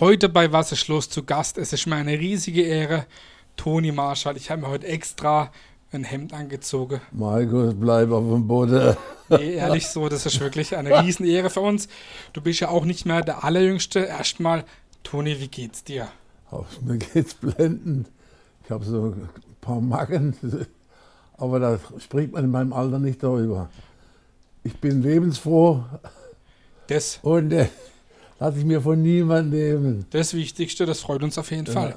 Heute bei Was ist los zu Gast. Es ist mir eine riesige Ehre. Toni Marschall, ich habe mir heute extra ein Hemd angezogen. Markus, bleib auf dem Boden. Nee, ehrlich so, das ist wirklich eine Riesenehre für uns. Du bist ja auch nicht mehr der Allerjüngste. Erstmal, Toni, wie geht's dir? Auf, mir geht's blendend. Ich habe so ein paar Macken, aber da spricht man in meinem Alter nicht darüber. Ich bin lebensfroh Das, und äh, lasse ich mir von niemandem nehmen. das Wichtigste, das freut uns auf jeden Fall.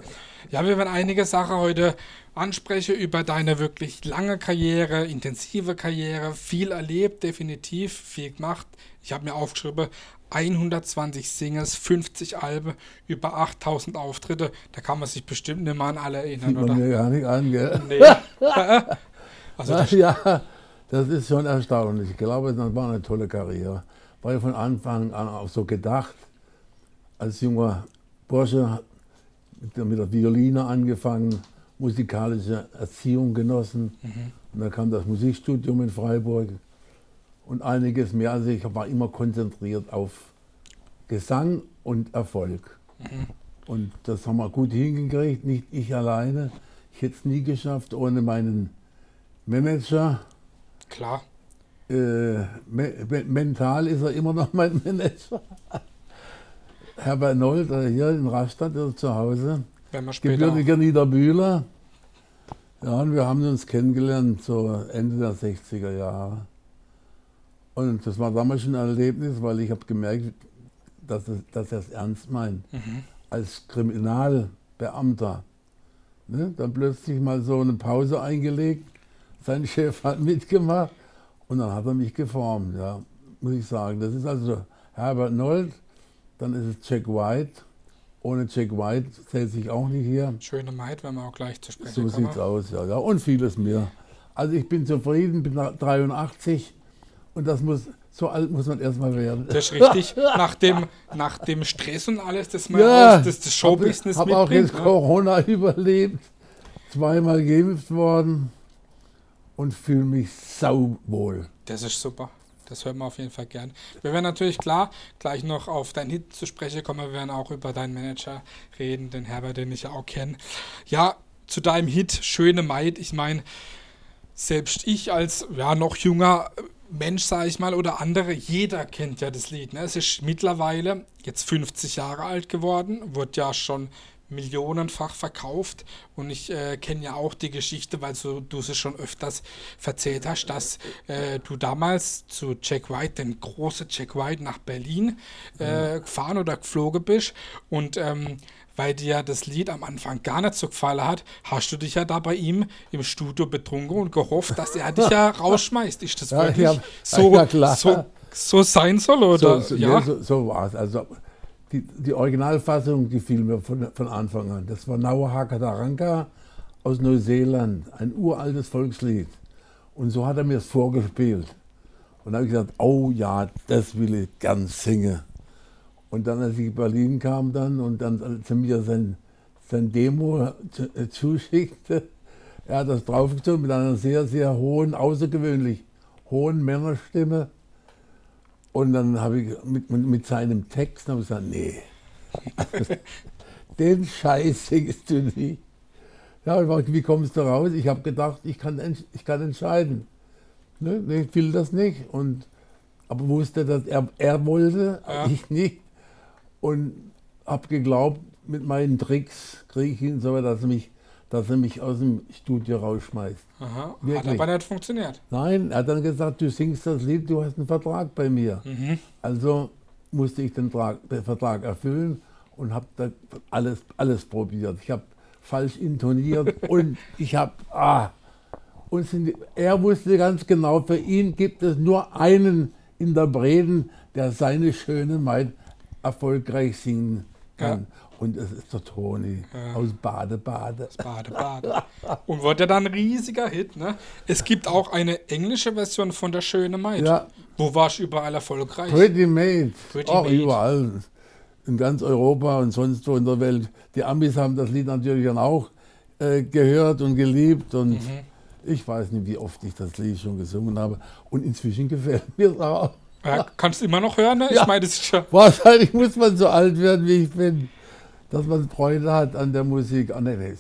Ja, wir werden einige Sachen heute ansprechen über deine wirklich lange Karriere, intensive Karriere, viel erlebt, definitiv, viel gemacht. Ich habe mir aufgeschrieben, 120 Singles, 50 Alben, über 8000 Auftritte. Da kann man sich bestimmt nicht mehr an alle erinnern, Sieht man oder? mir gar nicht an, gell? Nee. also das, ja, das ist schon erstaunlich. Ich glaube, das war eine tolle Karriere. War ja von Anfang an auch so gedacht. Als junger Bursche mit der, mit der Violine angefangen, musikalische Erziehung genossen. Und dann kam das Musikstudium in Freiburg und einiges mehr. Also ich war immer konzentriert auf Gesang und Erfolg. Und das haben wir gut hingekriegt, nicht ich alleine. Ich hätte es nie geschafft ohne meinen Manager. klar. Äh, me me mental ist er immer noch mein Manager. Herbert Nold, äh, hier in Rastatt, ist zu Hause. Wenn wir später. Gebürtiger Niederbühler. Ja, und wir haben uns kennengelernt, so Ende der 60er Jahre. Und das war damals schon ein Erlebnis, weil ich habe gemerkt, dass, es, dass er es ernst meint. Mhm. Als Kriminalbeamter. Ne? Dann plötzlich mal so eine Pause eingelegt. Sein Chef hat mitgemacht und dann hat er mich geformt, ja, muss ich sagen. Das ist also Herbert Nold, dann ist es Jack White. Ohne Jack White zählt sich auch nicht hier. Schöne Maid, wenn wir auch gleich zu sprechen So sieht's aus, ja, ja. Und vieles mehr. Also ich bin zufrieden, bin 83 und das muss, so alt muss man erstmal werden. Das ist richtig. Nach dem, nach dem Stress und alles, das man Ja, aus, das, das Showbusiness Habe auch mitbringt. jetzt ne? Corona überlebt, zweimal geimpft worden und fühle mich sauwohl. Das ist super. Das hört man auf jeden Fall gern. Wir werden natürlich klar gleich noch auf deinen Hit zu sprechen kommen. Wir werden auch über deinen Manager reden, den Herbert, den ich ja auch kenne. Ja, zu deinem Hit Schöne Maid. Ich meine, selbst ich als ja noch junger Mensch, sage ich mal, oder andere, jeder kennt ja das Lied. Ne? Es ist mittlerweile jetzt 50 Jahre alt geworden, wurde ja schon millionenfach verkauft und ich äh, kenne ja auch die Geschichte, weil so, du es schon öfters erzählt hast, dass äh, du damals zu Jack White, den großen Jack White, nach Berlin äh, gefahren oder geflogen bist und ähm, weil dir das Lied am Anfang gar nicht so gefallen hat, hast du dich ja da bei ihm im Studio betrunken und gehofft, dass er dich ja rausschmeißt. Ist das Ja, wirklich ja, so, so, so sein soll? Oder? So, so, ja, ja. so, so war es. Also die, die Originalfassung, die fiel mir von, von Anfang an. Das war Nauahaka Taranka aus Neuseeland, ein uraltes Volkslied. Und so hat er mir es vorgespielt. Und da habe ich gesagt, oh ja, das will ich gern singen. Und dann, als ich in Berlin kam dann und dann als er mir sein, sein Demo zu, äh, zuschickte, er hat das draufgezogen mit einer sehr, sehr hohen, außergewöhnlich hohen Männerstimme. Und dann habe ich mit, mit, mit seinem Text habe ich gesagt, nee, den Scheiß singst du nicht. Ja, und wie kommst du raus? Ich habe gedacht, ich kann, ich kann entscheiden. Ne? Ich will das nicht. Und, aber wusste, dass er, er wollte, Ja. ich nicht. Und habe geglaubt, mit meinen Tricks kriege ich ihn so, dass er, mich, dass er mich aus dem Studio rausschmeißt. Aha, hat Wirklich. aber nicht funktioniert. Nein, er hat dann gesagt, du singst das Lied, du hast einen Vertrag bei mir. Mhm. Also musste ich den, Tra den Vertrag erfüllen und habe da alles, alles probiert. Ich habe falsch intoniert und ich habe, ah, und sind, er wusste ganz genau, für ihn gibt es nur einen Interpreten, der seine schöne Maid erfolgreich singen kann. Und es ist der Toni Ja. aus Bade-Bade. Bade, Bade. Und wurde ja dann ein riesiger Hit, ne? Es gibt auch eine englische Version von Der Schöne Maid. Ja. Wo warst du überall erfolgreich? Pretty Made. Pretty auch Made. überall. In ganz Europa und sonst wo in der Welt. Die Amis haben das Lied natürlich dann auch äh, gehört und geliebt. Und Mhm. ich weiß nicht, wie oft ich das Lied schon gesungen habe. Und inzwischen gefällt mir es auch. Ja, kannst du immer noch hören, ne? Ich meine, das ist ja. Wahrscheinlich muss man so alt werden, wie ich bin. Dass man Freude hat an der Musik. Ah, nee, nee.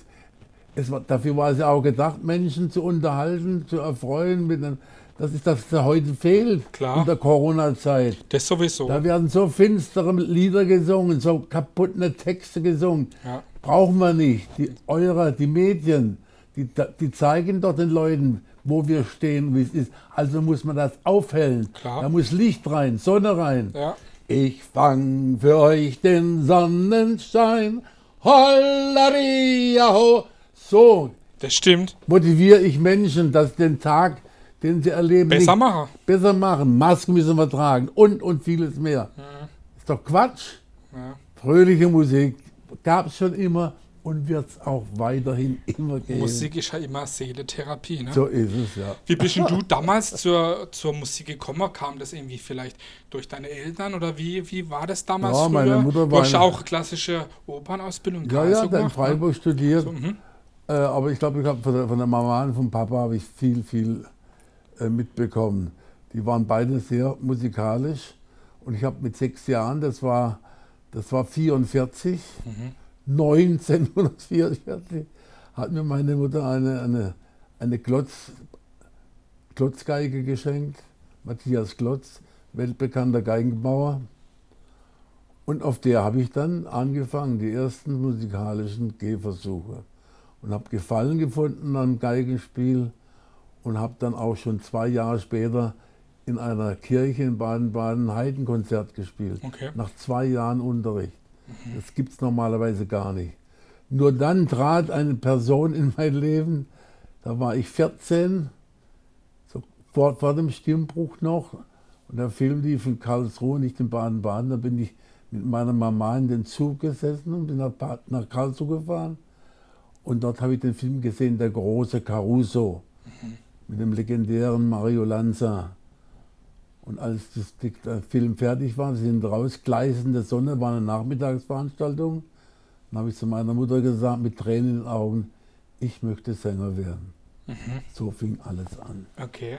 Es war, dafür war es ja auch gedacht, Menschen zu unterhalten, zu erfreuen. Mit einem, das ist das, was heute fehlt Klar. in der Corona-Zeit. Das sowieso. Da werden so finstere Lieder gesungen, so kaputte Texte gesungen. Ja. Brauchen wir nicht. Die Eurer, die Medien, die, die zeigen doch den Leuten, wo wir stehen, wie es ist. Also muss man das aufhellen. Klar. Da muss Licht rein, Sonne rein. Ja. Ich fang für euch den Sonnenschein. Hollaria ho. So Das stimmt. motiviere ich Menschen, dass den Tag, den sie erleben, Besser machen. besser machen. Masken müssen wir tragen und, und vieles mehr. Ist doch Quatsch. Ja. Fröhliche Musik gab es schon immer und wird es auch weiterhin immer geben. Musik ist ja immer Seeletherapie. Ne? So ist es, ja. Wie bist denn du damals zur, zur Musik gekommen? Kam das irgendwie vielleicht durch deine Eltern oder wie, wie war das damals Ja, früher? meine Mutter du war hast ja eine- auch klassische Opernausbildung Ja, ja, dann in gemacht, ne? Freiburg studiert. So, mhm. Äh, aber ich glaube, ich hab von, der, von der Mama und vom Papa habe ich viel, viel äh, mitbekommen. Die waren beide sehr musikalisch. Und ich habe mit sechs Jahren, das war, das war 44, 1944, hat mir meine Mutter eine, eine, eine Klotz, Klotzgeige geschenkt. Matthias Klotz, weltbekannter Geigenbauer. Und auf der habe ich dann angefangen, die ersten musikalischen Gehversuche. Und habe Gefallen gefunden am Geigenspiel und habe dann auch schon zwei Jahre später in einer Kirche in Baden-Baden Heidenkonzert gespielt. Okay. Nach zwei Jahren Unterricht. Das gibt es normalerweise gar nicht. Nur dann trat eine Person in mein Leben, da war ich 14, so vor, dem Stimmbruch noch. Und der Film lief in Karlsruhe, nicht in Baden-Baden. Da bin ich mit meiner Mama in den Zug gesessen und bin nach, nach Karlsruhe gefahren. Und dort habe ich den Film gesehen, Der große Caruso, mit dem legendären Mario Lanza. Und als das, der Film fertig war, sie sind raus, gleißende Sonne, war eine Nachmittagsveranstaltung. Dann habe ich zu meiner Mutter gesagt, mit Tränen in den Augen, ich möchte Sänger werden. So fing alles an. Okay.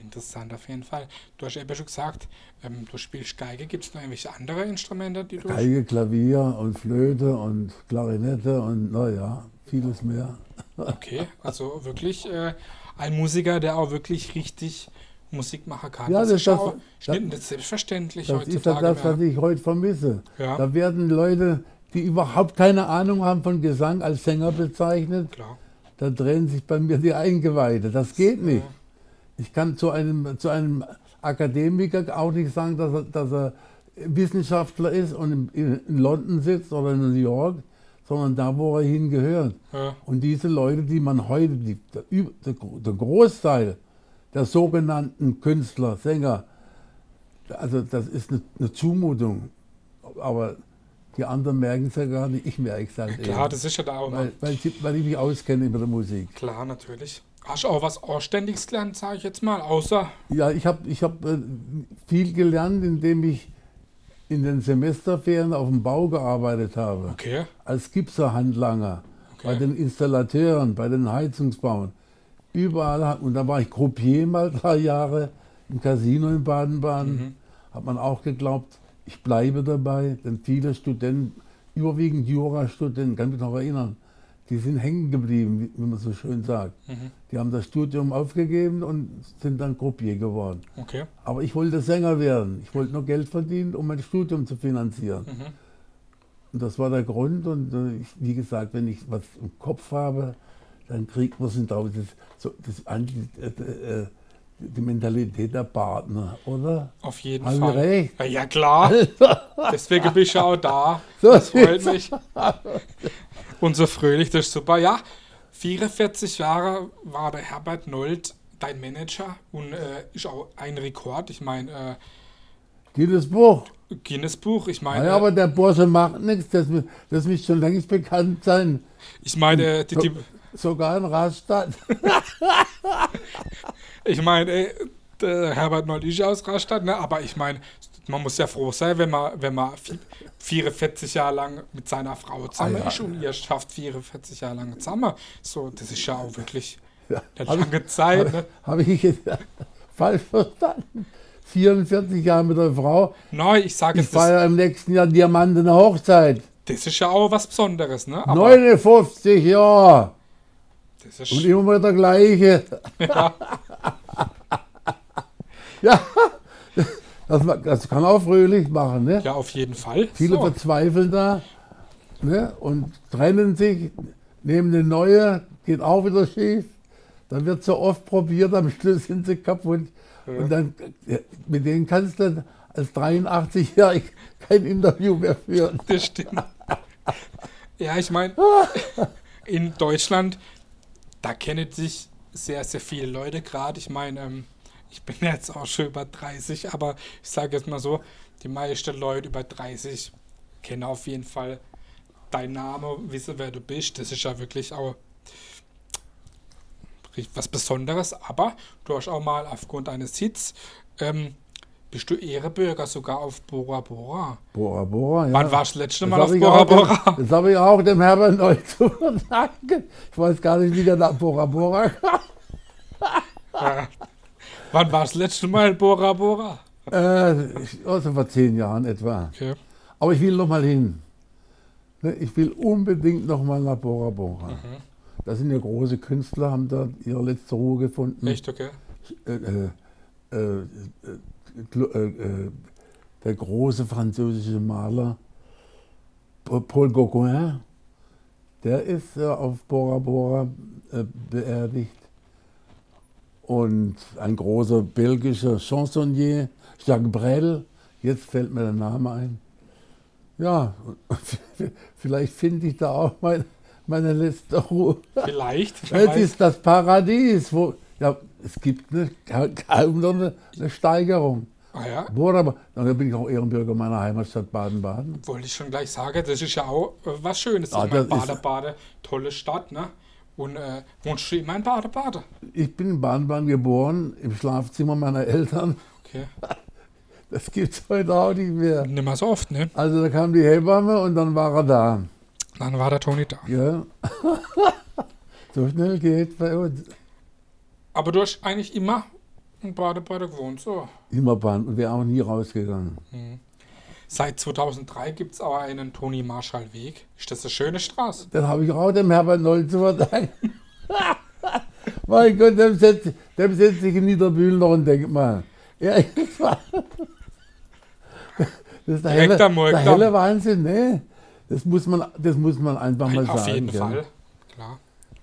Interessant auf jeden Fall. Du hast eben schon gesagt, ähm, du spielst Geige. Gibt es noch irgendwelche andere Instrumente, die du Geige, Klavier und Flöte und Klarinette und naja, vieles mehr. Okay, also wirklich äh, ein Musiker, der auch wirklich richtig Musik machen kann. Ja, das, das- ist das- auch das- nicht, nicht selbstverständlich Das ist ja heutzutage das, was ich heute vermisse. Ja. Da werden Leute, die überhaupt keine Ahnung haben von Gesang, als Sänger bezeichnet. Klar. Da drehen sich bei mir die Eingeweide. Das geht nicht. Ich kann zu einem, zu einem Akademiker auch nicht sagen, dass er, dass er Wissenschaftler ist und in, in London sitzt oder in New York, sondern da, wo er hingehört. Ja. Und diese Leute, die man heute, die, der, der Großteil der sogenannten Künstler, Sänger, also das ist eine, eine Zumutung. Aber die anderen merken es ja gar nicht, ich merke es halt Klar, eher. das ist ja da auch noch. weil, weil, weil ich mich auskenne mit der Musik. Klar, natürlich. Hast du auch was Anständiges gelernt, sage ich jetzt mal, außer. Ja, ich habe ich hab, äh, viel gelernt, indem ich in den Semesterferien auf dem Bau gearbeitet habe. Okay. Als Gipserhandlanger, Okay. bei den Installateuren, bei den Heizungsbauern. Überall. hat- Und da war ich Croupier mal drei Jahre im Casino in Baden-Baden. Hat man auch geglaubt, ich bleibe dabei, denn viele Studenten, überwiegend Jurastudenten, kann mich noch erinnern, die sind hängen geblieben, wie, man so schön sagt. Die haben das Studium aufgegeben und sind dann Croupier geworden. Okay. Aber ich wollte Sänger werden. Ich wollte nur Geld verdienen, um mein Studium zu finanzieren. Und das war der Grund. Und äh, ich, wie gesagt, wenn ich was im Kopf habe, dann kriegt man es draus. Das, so, das, äh, äh, die Mentalität der Partner, oder? Auf jeden Hab ich Fall. recht? Ja, ja, klar. Deswegen bin ich ja auch da. Das freut mich. Und so fröhlich, das ist super. Ja, 44 Jahre war der Herbert Nold dein Manager und äh, ist auch ein Rekord. Ich meine, äh, Guinness Buch. Guinness Buch, ich meine, Naja, aber der Bosse macht nichts. Das, das müsste schon längst bekannt sein. ich meine, die, die, Sogar in Rastatt. ich meine, äh, der Herbert Nold ist ja aus Rastatt, ne? aber ich meine, man muss ja froh sein, wenn man, wenn man vi- 44 Jahre lang mit seiner Frau zusammen Ah, ja. ist und ihr schafft 44 Jahre lang zusammen. So, das ist ja auch wirklich Ja, eine hab ich- lange Zeit. Ne? Habe ich falsch verstanden. 44 Jahre mit der Frau. Nein, ich sage Ich es, das, feiere im nächsten Jahr diamantene Hochzeit. Das ist ja auch was Besonderes, ne? Aber 59 Jahre. Das ist, Und immer wieder der gleiche. ja, Ja, das, das kann auch fröhlich machen. Ne? ja, auf jeden Fall. Viele So. verzweifeln da ne? und trennen sich, nehmen eine neue, geht auch wieder schief. Dann wird so oft probiert, am Schluss sind sie kaputt. Und dann, ja, mit denen kannst du als 83-Jährig kein Interview mehr führen. Das stimmt. Ja, ich meine, in Deutschland, da kennen sich sehr, sehr viele Leute gerade. Ich meine, ähm, ich bin jetzt auch schon über 30, aber ich sage jetzt mal so, die meisten Leute über 30 kennen auf jeden Fall deinen Namen, wissen, wer du bist. Das ist ja wirklich auch was Besonderes. Aber du hast auch mal aufgrund eines Hits, ähm, bist du Ehrebürger sogar auf Bora Bora. Bora Bora, ja. Wann warst du das letzte Das Mal auf habe ich, Bora auch dem- Bora? das hab ich auch dem Herbert neu zu verdanken. Ich weiß gar nicht, wie der nach Bora Bora kam. Ja. Wann war das letzte Mal in Bora Bora? Äh, also vor zehn Jahren etwa. Okay. Aber ich will noch mal hin. Ne, Ich will unbedingt noch mal nach Bora Bora. Mhm. Da sind ja große Künstler, haben da ihre letzte Ruhe gefunden. Echt, okay? Äh, äh, äh, äh, der große französische Maler Pa- Paul Gauguin, der ist äh, auf Bora Bora beerdigt. Und ein großer belgischer Chansonnier, Jacques Brel, jetzt fällt mir der Name ein. Ja, vielleicht finde ich da auch mein, meine letzte Ruhe. Vielleicht. weiß. ist das Paradies, wo ja, es gibt eine, kaum noch eine, eine Steigerung. Ah ja, Bora, Bora- dann bin ich auch Ehrenbürger meiner Heimatstadt Baden-Baden. wollte ich schon gleich sagen, das ist ja auch äh, was Schönes. Ah, das ist- Baden-Baden, tolle Stadt, ne? Und äh, wohnst du immer in Baden-Baden? Ich bin in Baden-Baden geboren, im Schlafzimmer meiner Eltern. Okay. Das gibt es heute auch nicht mehr. Nicht mehr so oft, ne? Also da kam die Hebamme und dann war er da. Dann war der Toni da. Ja. so schnell geht bei uns. Aber du hast eigentlich immer in Baden-Baden gewohnt, so. Immer Bahn und wir auch nie rausgegangen. Seit 2003 gibt es aber einen Toni-Marschall-Weg. Ist das eine schöne Straße? Dann habe ich auch dem Herbert Noll zu verdanken. mein Gott, dem setzt, dem setzt sich in Niederbühl noch ein Denkmal. Ja, das war- das ist der helle, der helle Wahnsinn, ne? Das muss man, das muss man einfach mal Auf sagen. jeden gell? Fall,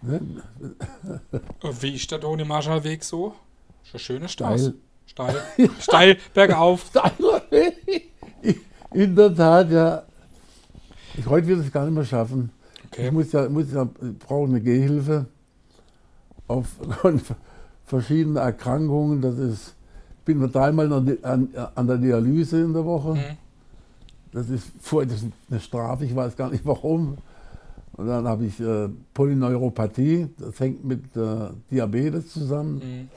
Wie ist der Toni-Marschall-Weg so? Ist eine schöne Straße. Steil. Steil. Steil, bergauf. Steiler Weg. In der Tat, ja. Ich, heute wird es gar nicht mehr schaffen. Okay. Ich muss ja, muss ja, brauche eine Gehhilfe aufgrund verschiedener Erkrankungen. Das ist, ich bin nur dreimal an, an, an der Dialyse in der Woche. Mhm. Das ist, vor- das ist eine Strafe, ich weiß gar nicht warum. Und dann habe ich äh, Polyneuropathie, das hängt mit äh, Diabetes zusammen. Mhm.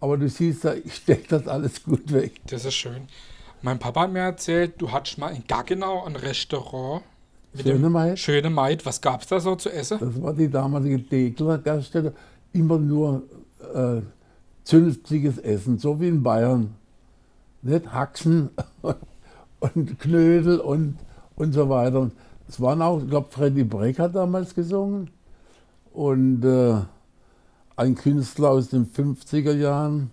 Aber du siehst ja, ich stecke das alles gut weg. Das ist schön. Mein Papa hat mir erzählt, du hattest mal in Gaggenau ein Restaurant. Schöne Maid. Schöne Maid. Was gab es da so zu essen? Das war die damalige Degler-Gaststätte. Immer nur äh, zünftiges Essen, so wie in Bayern. Nicht Haxen und Knödel und, und so weiter. Und es waren auch, ich glaube, Freddy Breck hat damals gesungen. Und äh, ein Künstler aus den 50er Jahren.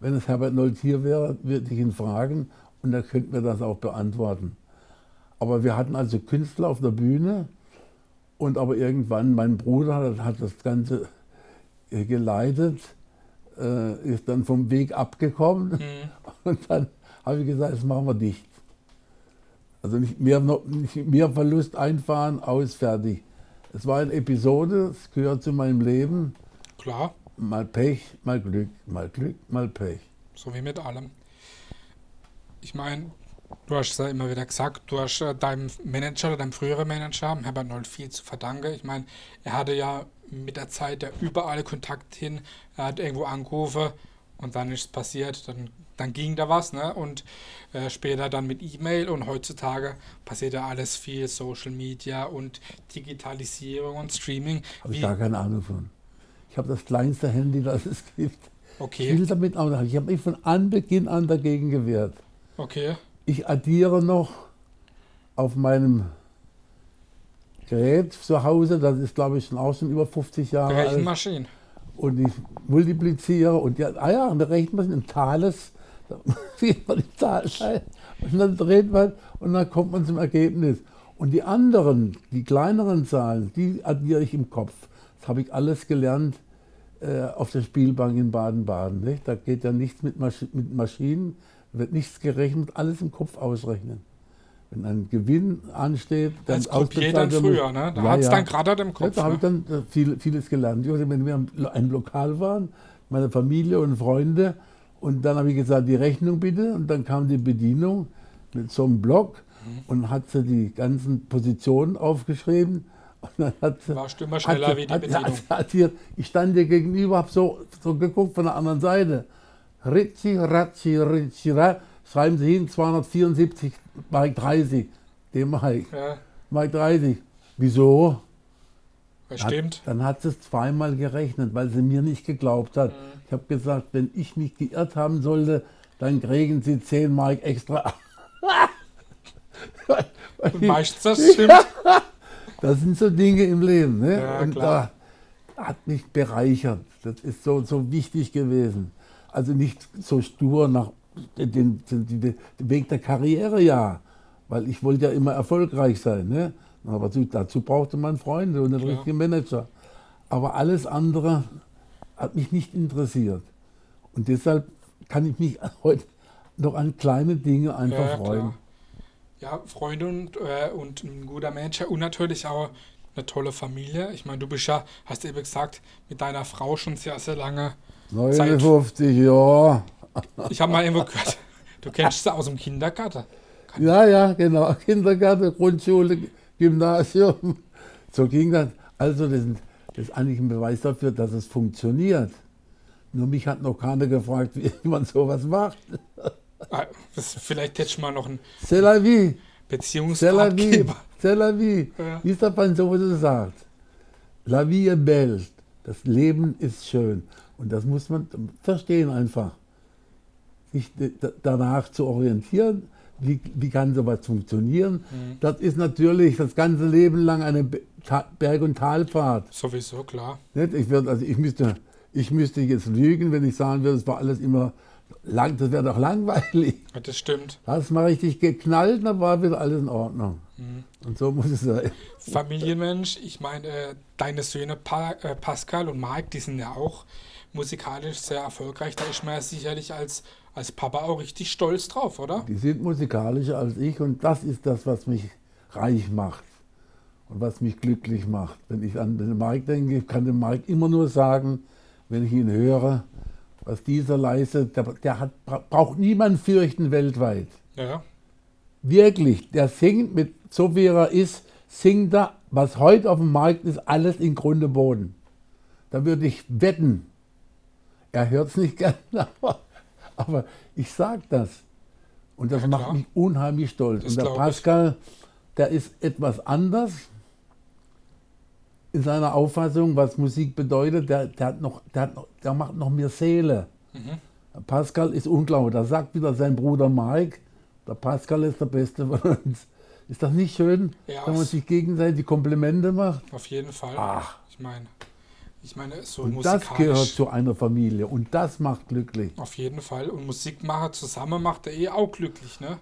Wenn es Herbert Nold hier wäre, würde ich ihn fragen und er könnte mir das auch beantworten. Aber wir hatten also Künstler auf der Bühne und aber irgendwann, mein Bruder hat, hat das Ganze äh, geleitet, äh, ist dann vom Weg abgekommen Mhm. und dann habe ich gesagt, das machen wir dicht. Also nicht mehr, nicht mehr Verlust einfahren, aus, fertig. Es war eine Episode, es gehört zu meinem Leben. Klar, Mal Pech, mal Glück, mal Glück, mal Pech. so wie mit allem. Ich meine, du hast es ja immer wieder gesagt, du hast äh, deinem Manager oder deinem früheren Manager, Herbert Noll, viel zu verdanken. Ich meine, er hatte ja mit der Zeit ja überall Kontakt hin, er hat irgendwo angerufen und dann ist es passiert, dann, dann ging da was, ne? Und äh, später dann mit E-Mail und heutzutage passiert ja alles viel, Social Media und Digitalisierung und Streaming. Habe ich gar keine Ahnung von. Ich habe das kleinste Handy, das es gibt. Ich okay, will damit auch Ich habe mich von Anbeginn an dagegen gewehrt. okay, Ich addiere noch auf meinem Gerät zu Hause, das ist glaube ich schon auch schon über 50 Jahre alt. Rechenmaschinen. Und ich multipliziere und ja, ah ja, eine Rechenmaschine, ein Thales, da sieht man die Zahl ein und dann dreht man und dann kommt man zum Ergebnis. Und die anderen, die kleineren Zahlen, die addiere ich im Kopf. Das habe ich alles gelernt äh, auf der Spielbank in Baden-Baden. Da geht ja nichts mit, Maschi mit Maschinen, wird nichts gerechnet, alles im Kopf ausrechnen. Wenn ein Gewinn ansteht, dann Als Croupier dann früher, ne? Da Ja, hat es ja. dann gerade im Ja, Kopf. da habe ich ne? dann äh, viel, vieles gelernt. Ich weiß, Wenn wir ein Lokal waren, meine Familie und Freunde, und dann habe ich gesagt, die Rechnung bitte, und dann kam die Bedienung mit so einem Block Mhm. und hat sie die ganzen Positionen aufgeschrieben. Und dann hat sie, Warst du immer hat schneller sie- wie die hat, Bedienung. Hat, hat hier, ich stand dir gegenüber, habe so, so geguckt von der anderen Seite. Ritzi, Ratzi, Ritzi, Ra, schreiben Sie hin, 274, Mark 30. Den Mike, Ja, Mark 30. Wieso? das Hat- stimmt. Dann hat sie es zweimal gerechnet, weil sie mir nicht geglaubt hat. Ich habe gesagt, wenn ich mich geirrt haben sollte, dann kriegen sie 10 Mark extra. Meistens das stimmt. Das sind so Dinge im Leben. Ne? Ja, Und klar. da hat mich bereichert. Das ist so, so wichtig gewesen. Also nicht so stur nach den, den, den, Weg der Karriere, ja. Weil ich wollte ja immer erfolgreich sein. Ne? Aber dazu, brauchte man Freunde und einen Klar. richtigen Manager. Aber alles andere hat mich nicht interessiert. Und deshalb kann ich mich heute noch an kleine Dinge einfach Ja, freuen. Ja, Freunde und, äh, und ein guter Manager und natürlich auch eine tolle Familie. Ich meine, du bist ja, hast du eben gesagt, mit deiner Frau schon sehr, sehr lange. 59 Jahre. Ich habe mal irgendwo gehört, du kennst sie aus dem Kindergarten. Ja, ja, genau. Kindergarten, Grundschule, Gymnasium. So ging das. Also, das, das ist eigentlich ein Beweis dafür, dass es funktioniert. Nur mich hat noch keiner gefragt, wie man sowas macht. Ah, Das, vielleicht hätte ich mal noch einen C'est la vie, c'est la vie, Beziehungsratgeber. c'est la vie. Ja. Wie es der Franzose sagt. La vie est belle. Das Leben ist schön. Und das muss man verstehen einfach. Sich danach zu orientieren, wie, wie kann sowas funktionieren. Das ist natürlich das ganze Leben lang eine Berg- und Talfahrt. Sowieso, klar. Ich, würd, also ich, müsste, ich müsste jetzt lügen, wenn ich sagen würde, es war alles immer lang, das wäre doch langweilig. Ja, Das stimmt. Hast mal richtig geknallt, dann war wieder alles in Ordnung. Und so muss es sein. Familienmensch, ich meine, äh, deine Söhne pa äh, Pascal und Mike, die sind ja auch musikalisch sehr erfolgreich. Da ist man ja sicherlich als, als Papa auch richtig stolz drauf, oder? Die sind musikalischer als ich und das ist das, was mich reich macht und was mich glücklich macht. Wenn ich an den Mike denke, ich kann dem Mike immer nur sagen, wenn ich ihn höre, was dieser leistet, der, der hat, bra- braucht niemand fürchten weltweit. Ja, Wirklich, der singt mit, so wie er ist, singt er, was heute auf dem Markt ist, alles in Grunde Boden. Da würde ich wetten. Er hört es nicht gerne, aber, aber ich sage das. Und das Ja, macht mich unheimlich stolz. Das Und der. Pascal, der ist etwas anders in seiner Auffassung, was Musik bedeutet. Der, der, hat noch, der, hat noch, der macht noch mehr Seele. Der Pascal ist unglaublich. Da sagt wieder sein Bruder Mike, der Pascal ist der Beste von uns. Ist das nicht schön, Ja, wenn man sich gegenseitig Komplimente macht? auf jeden Fall. Ach. Ich meine, ich meine, so Und das gehört zu einer Familie und das macht glücklich. Auf jeden Fall. Und Musikmacher zusammen macht er eh auch glücklich, ne?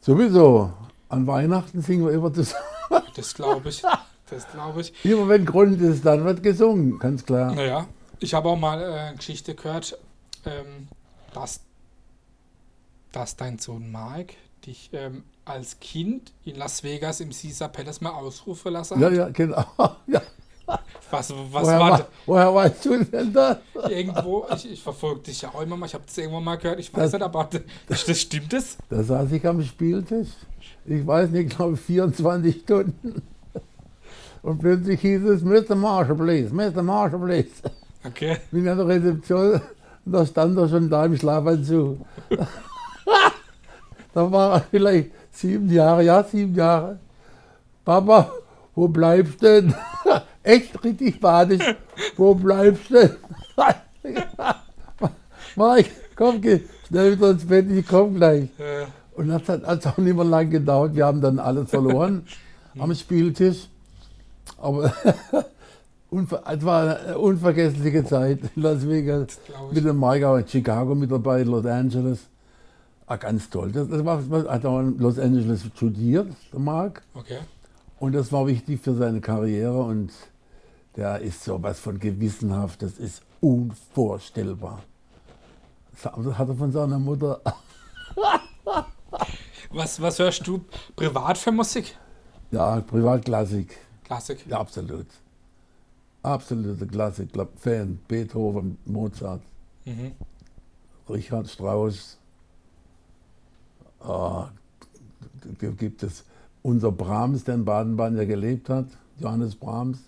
Sowieso. An Weihnachten singen wir immer zusammen. Das glaube ich. Das glaube ich. Immer wenn Grund ist, dann wird gesungen, ganz klar. Naja, ich habe auch mal äh, eine Geschichte gehört, ähm, dass, dass dein Sohn Mike dich ähm, als Kind in Las Vegas im Caesar Palace mal ausrufen lassen Ja, hat. ja, genau. Ja. Was, was Woher, war wa- woher weißt du denn das? Irgendwo, ich, ich verfolge dich ja auch immer mal, ich habe das irgendwo mal gehört, ich weiß Das- nicht, aber das, das stimmt es? Da saß ich am Spieltisch. Ich weiß nicht, ich glaube 24 Stunden. Und plötzlich hieß es, Mr. Marshall, please, Mr. Marshall, please. Okay. Bin an der Rezeption und da stand er schon da im Schlafanzug. da war er vielleicht sieben Jahre, ja, sieben Jahre. Papa, wo bleibst du denn? Echt richtig badisch. Wo bleibst du? Mike, komm, geh schnell wieder ins Bett, ich komm gleich. Und das hat, hat auch nicht mehr lang gedauert. Wir haben dann alles verloren am Spieltisch. Aber es war eine unvergessliche Zeit in Las Vegas. Mit dem Mike auch in Chicago mit dabei, Los Angeles. Ah, ganz toll. Das, das war, hat auch in Los Angeles studiert, der Mark. Okay. Und das war wichtig für seine Karriere und der ist sowas von gewissenhaft, das ist unvorstellbar. Das hat er von seiner Mutter. Was, was hörst du privat für Musik? Ja, Privatklassik. Klassik. Ja, absolut. Absolute Klassik. Fan. Beethoven, Mozart, Mhm. Richard Strauss. Ah, gibt es unser Brahms, der in Baden-Baden ja gelebt hat, Johannes Brahms.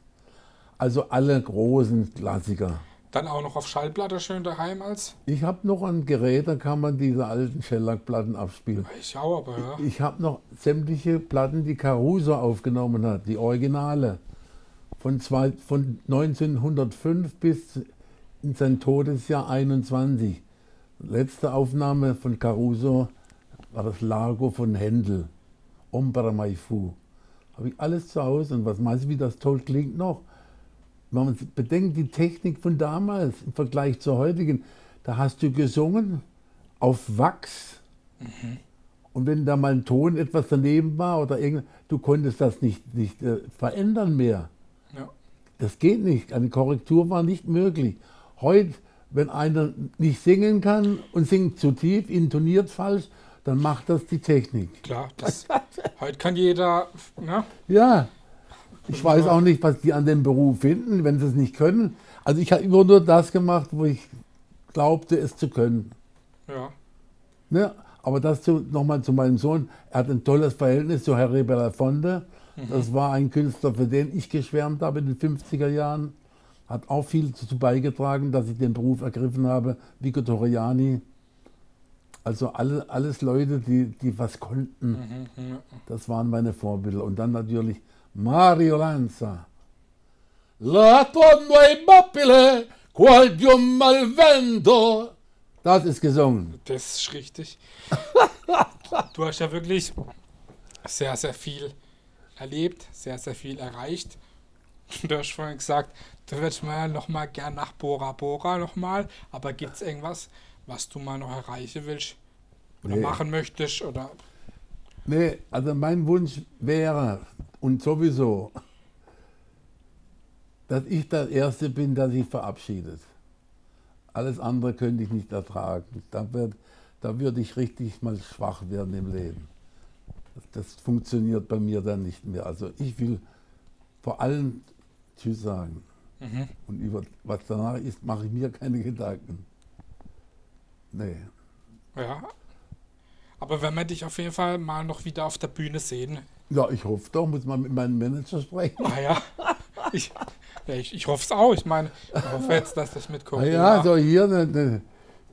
Also alle großen Klassiker. Dann auch noch auf Schallplatte schön daheim als? Ich habe noch ein Gerät, da kann man diese alten Shellac-Platten abspielen. Ich auch, aber ja. Ich habe noch sämtliche Platten, die Caruso aufgenommen hat, die Originale. Von, zwei, von 1905 bis in sein Todesjahr 21. Letzte Aufnahme von Caruso war das Largo von Händel. Ombra mai fu. Habe ich alles zu Hause und was meinst du, wie das toll klingt noch? Wenn man bedenkt, die Technik von damals im Vergleich zur heutigen, da hast du gesungen auf Wachs. Und wenn da mal ein Ton etwas daneben war oder irgend, du konntest das nicht, nicht äh, verändern mehr. ja. Das geht nicht. Eine Korrektur war nicht möglich. Heute, wenn einer nicht singen kann und singt zu tief, intoniert falsch, dann macht das die Technik. Klar, das, heute kann jeder, ne? Ja, ich weiß auch nicht, was die an dem Beruf finden, wenn sie es nicht können. Also ich habe immer nur das gemacht, wo ich glaubte, es zu können. Ja. Ne? Aber das nochmal zu meinem Sohn. Er hat ein tolles Verhältnis zu Harry Belafonte. Das war ein Künstler, für den ich geschwärmt habe in den 50er Jahren. Hat auch viel dazu beigetragen, dass ich den Beruf ergriffen habe. Vico Torriani. Also alle, alles Leute, die, die was konnten. Mhm. Das waren meine Vorbilder. Und dann natürlich Mario Lanza. La tonno e bappile, qual pium al vento. Das ist gesungen. Das ist richtig. Du hast ja wirklich sehr, sehr viel erlebt, sehr, sehr viel erreicht. Du hast vorhin gesagt, du würdest mal noch mal gern nach Bora Bora noch mal, aber gibt es irgendwas, was du mal noch erreichen willst oder Nee. machen möchtest oder Nee, also mein Wunsch wäre und sowieso, dass ich der Erste bin, der sich verabschiedet. Alles andere könnte ich nicht ertragen. Da, wird, da würde ich richtig mal schwach werden im Leben. Das, das funktioniert bei mir dann nicht mehr. Also ich will vor allem Tschüss sagen. Mhm. Und über was danach ist, mache ich mir keine Gedanken. Nee. ja. Aber wenn wir dich auf jeden Fall mal noch wieder auf der Bühne sehen, Ja, ich hoffe doch, muss man mit meinem Manager sprechen. naja, ich, ja, ich, ich hoffe es auch. Ich meine, ich hoffe jetzt, dass das mit Corona... ja, so hier ne, ne,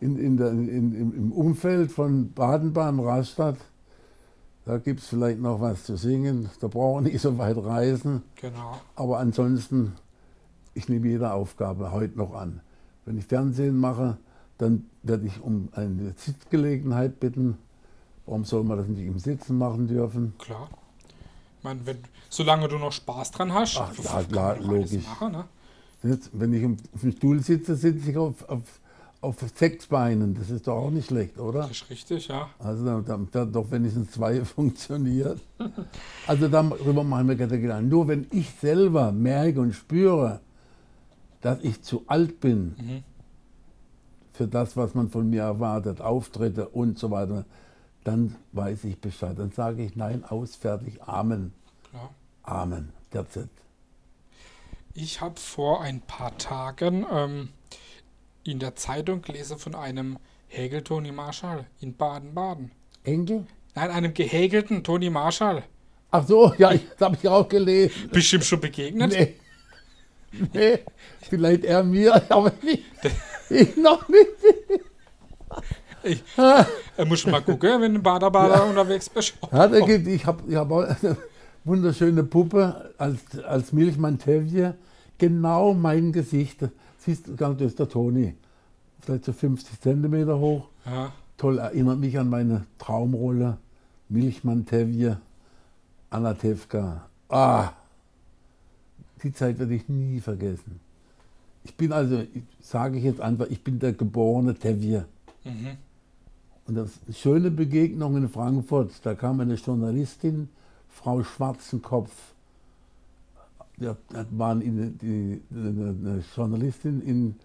in, in der, in, im, Umfeld von Baden-Baden, Rastatt, da gibt es vielleicht noch was zu singen. Da brauchen wir nicht so weit reisen. Genau. Aber ansonsten, ich nehme jede Aufgabe heute noch an. Wenn ich Fernsehen mache, dann werde ich um eine Sitzgelegenheit bitten. Warum soll man das nicht im Sitzen machen dürfen? Klar. Meine, wenn, solange du noch Spaß dran hast, Ach, ja, klar, logisch. Machen, ne? Jetzt, wenn ich auf dem Stuhl sitze, sitze ich auf, auf, auf sechs Beinen. Das ist doch auch nicht schlecht, oder? Das ist richtig, ja. Also da, da, da doch wenigstens zwei funktioniert. Also darüber machen wir keine Gedanken. Nur wenn ich selber merke und spüre, dass ich zu alt bin Mhm. für das, was man von mir erwartet, Auftritte und so weiter, dann weiß ich Bescheid. Dann sage ich nein, aus, fertig, Amen, Klar. Amen. That's it. Ich habe vor ein paar Tagen ähm, in der Zeitung gelesen von einem Hegel Toni Marschall in Baden-Baden. Enkel? Nein, einem gehägelten Toni Marschall. Ach so, ja, ich- das habe ich auch gelesen. Bestimmt schon begegnet? Nee. Nee, vielleicht er mir, aber nicht. Ich noch nicht. Ich, äh, muss mal gucken, wenn du Bader-Bader unterwegs bist. Ja, da gibt, ich habe ich hab auch eine wunderschöne Puppe als, als Milchmann Tevje. Genau mein Gesicht. Siehst du, das ist der Toni. Vielleicht so 50 Zentimeter hoch. Ja, Toll, erinnert mich an meine Traumrolle. Milchmann Tevje, Anna Tevka. Ah, die Zeit werde ich nie vergessen. Ich bin also, sage ich jetzt einfach, ich bin der geborene Tevier. Mhm. Und das schöne Begegnung in Frankfurt, da kam eine Journalistin, Frau Schwarzenkopf, da waren in, die, eine Journalistin in,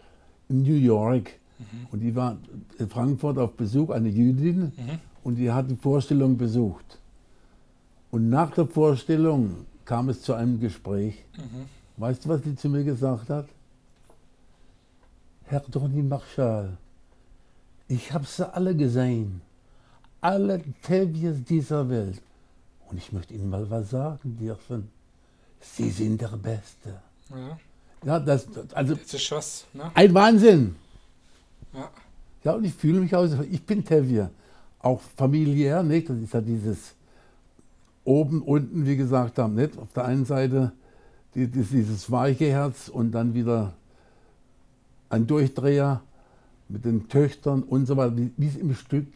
in New York und die war in Frankfurt auf Besuch, eine Jüdin, Mhm. und die hat die Vorstellung besucht. Und nach der Vorstellung kam es zu einem Gespräch. Mhm. Weißt du, was die zu mir gesagt hat? Herr Toni Marschall, ich habe sie alle gesehen. Alle Tevies dieser Welt. Und ich möchte Ihnen mal was sagen dürfen. Sie sind der Beste. Ja, Ja, das, also das ist was, ne? ein Wahnsinn. Ja. Ja, und ich fühle mich aus, ich bin Tevier. Auch familiär, nicht? Das ist ja dieses oben, unten, wie gesagt haben, nicht? Auf der einen Seite die, die, dieses weiche Herz und dann wieder ein Durchdreher mit den Töchtern und so weiter, wie es im Stück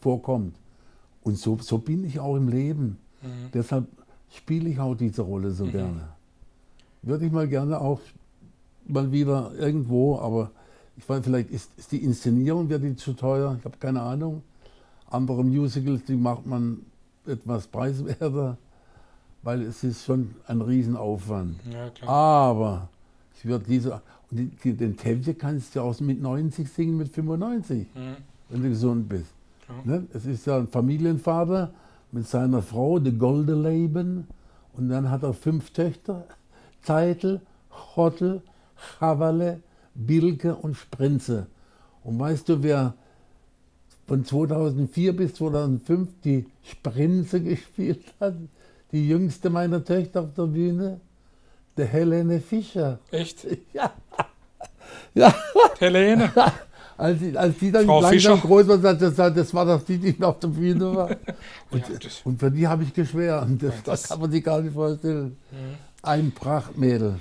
vorkommt. Und so, so bin ich auch im Leben. Mhm. Deshalb spiele ich auch diese Rolle so gerne. Würde ich mal gerne auch mal wieder irgendwo, aber ich weiß, vielleicht ist, ist die Inszenierung, wird die zu teuer, ich habe keine Ahnung. Andere Musicals, die macht man etwas preiswerter, weil es ist schon ein Riesenaufwand. Ja. Aber ich würde diese, und die, den Tevje kannst du auch mit 90 singen, mit 95, Mhm. wenn du gesund bist. Klar. Ne? Es ist ja ein Familienvater mit seiner Frau, de Golde Leben. Und dann hat er fünf Töchter, Zeitel, Hottel, Chavalle, Bilke und Sprinze. Und weißt du, wer von 2004 bis 2005 die Sprinze gespielt hat? Die jüngste meiner Töchter auf der Bühne? Der Helene Fischer. Echt? Ja. Ja, Helene. als, die- als die dann Frau langsam Fischer. groß war, das, das war doch die, die auf der Bühne war. Und, Ja, und für die habe ich geschwärmt. Das, das kann man sich gar nicht vorstellen. Mhm. Ein Prachtmädel.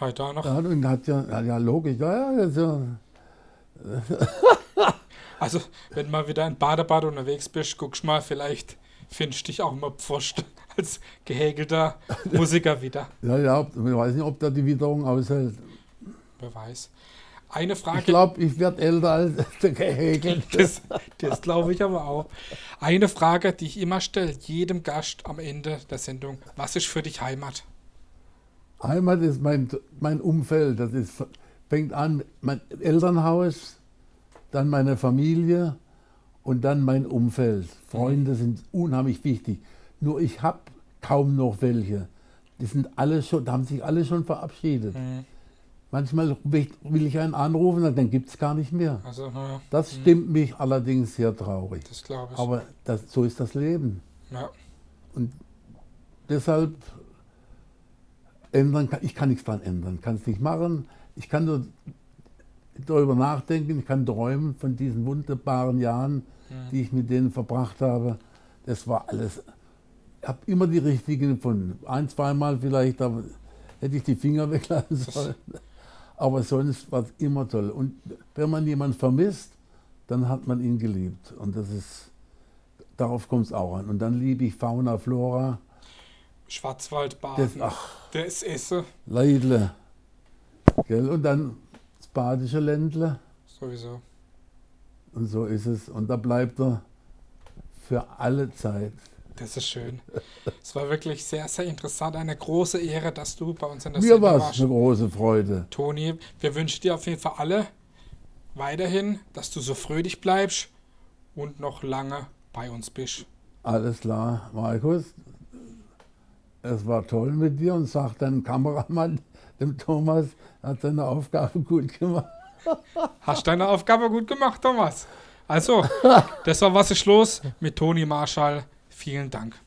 Heute auch noch. Ja, und hat ja, ja, logisch, ja, ja. Also, wenn mal wieder in Badebad unterwegs bist, guckst mal, vielleicht findest du dich auch mal Pfosten als gehäkelter Musiker wieder. ja, ja, ich weiß nicht, ob da die Witterung aushält. Wer weiß. Eine Ich Frage, glaube, ich werde älter als der gehäkelt. das, das glaube ich aber auch. Eine Frage, die ich immer stelle, jedem Gast am Ende der Sendung. Was ist für dich Heimat? Heimat ist mein, mein Umfeld. Das ist, fängt an, mein Elternhaus, dann meine Familie und dann mein Umfeld. Freunde sind unheimlich wichtig. Nur ich habe kaum noch welche. Die sind alle schon, da haben sich alle schon verabschiedet. Hm, Manchmal will ich einen anrufen, dann gibt es gar nicht mehr. Also, ja, Das stimmt mich allerdings sehr traurig. das glaube ich. Aber das, so ist das Leben. ja. Deshalb ändern kann ich kann nichts dran ändern, kann es nicht machen. Ich kann nur darüber nachdenken, ich kann träumen von diesen wunderbaren Jahren, die ich mit denen verbracht habe. Das war alles. Ich habe immer die richtigen gefunden. Ein, zweimal vielleicht, aber hätte ich die Finger weglassen sollen. Aber sonst war es immer toll. Und wenn man jemanden vermisst, dann hat man ihn geliebt. Und das ist, darauf kommt es auch an. Und dann liebe ich Fauna, Flora. Schwarzwaldbaden. Das, ach, Das Esse. Leidle. Gell? Und dann das badische Ländle. Sowieso. Und so ist es. Und da bleibt er für alle Zeit. Das ist schön. Es war wirklich sehr, sehr interessant. Eine große Ehre, dass du bei uns in der Mir Sendung war es warst. eine große Freude. Toni, wir wünschen dir auf jeden Fall alle weiterhin, dass du so fröhlich bleibst und noch lange bei uns bist. Alles klar, Markus. Es war toll mit dir und sagt dein Kameramann, dem Thomas, hat seine Aufgabe gut gemacht. Hast deine Aufgabe gut gemacht, Thomas. Also, das war Was ist los mit Toni Marschall. Vielen Dank.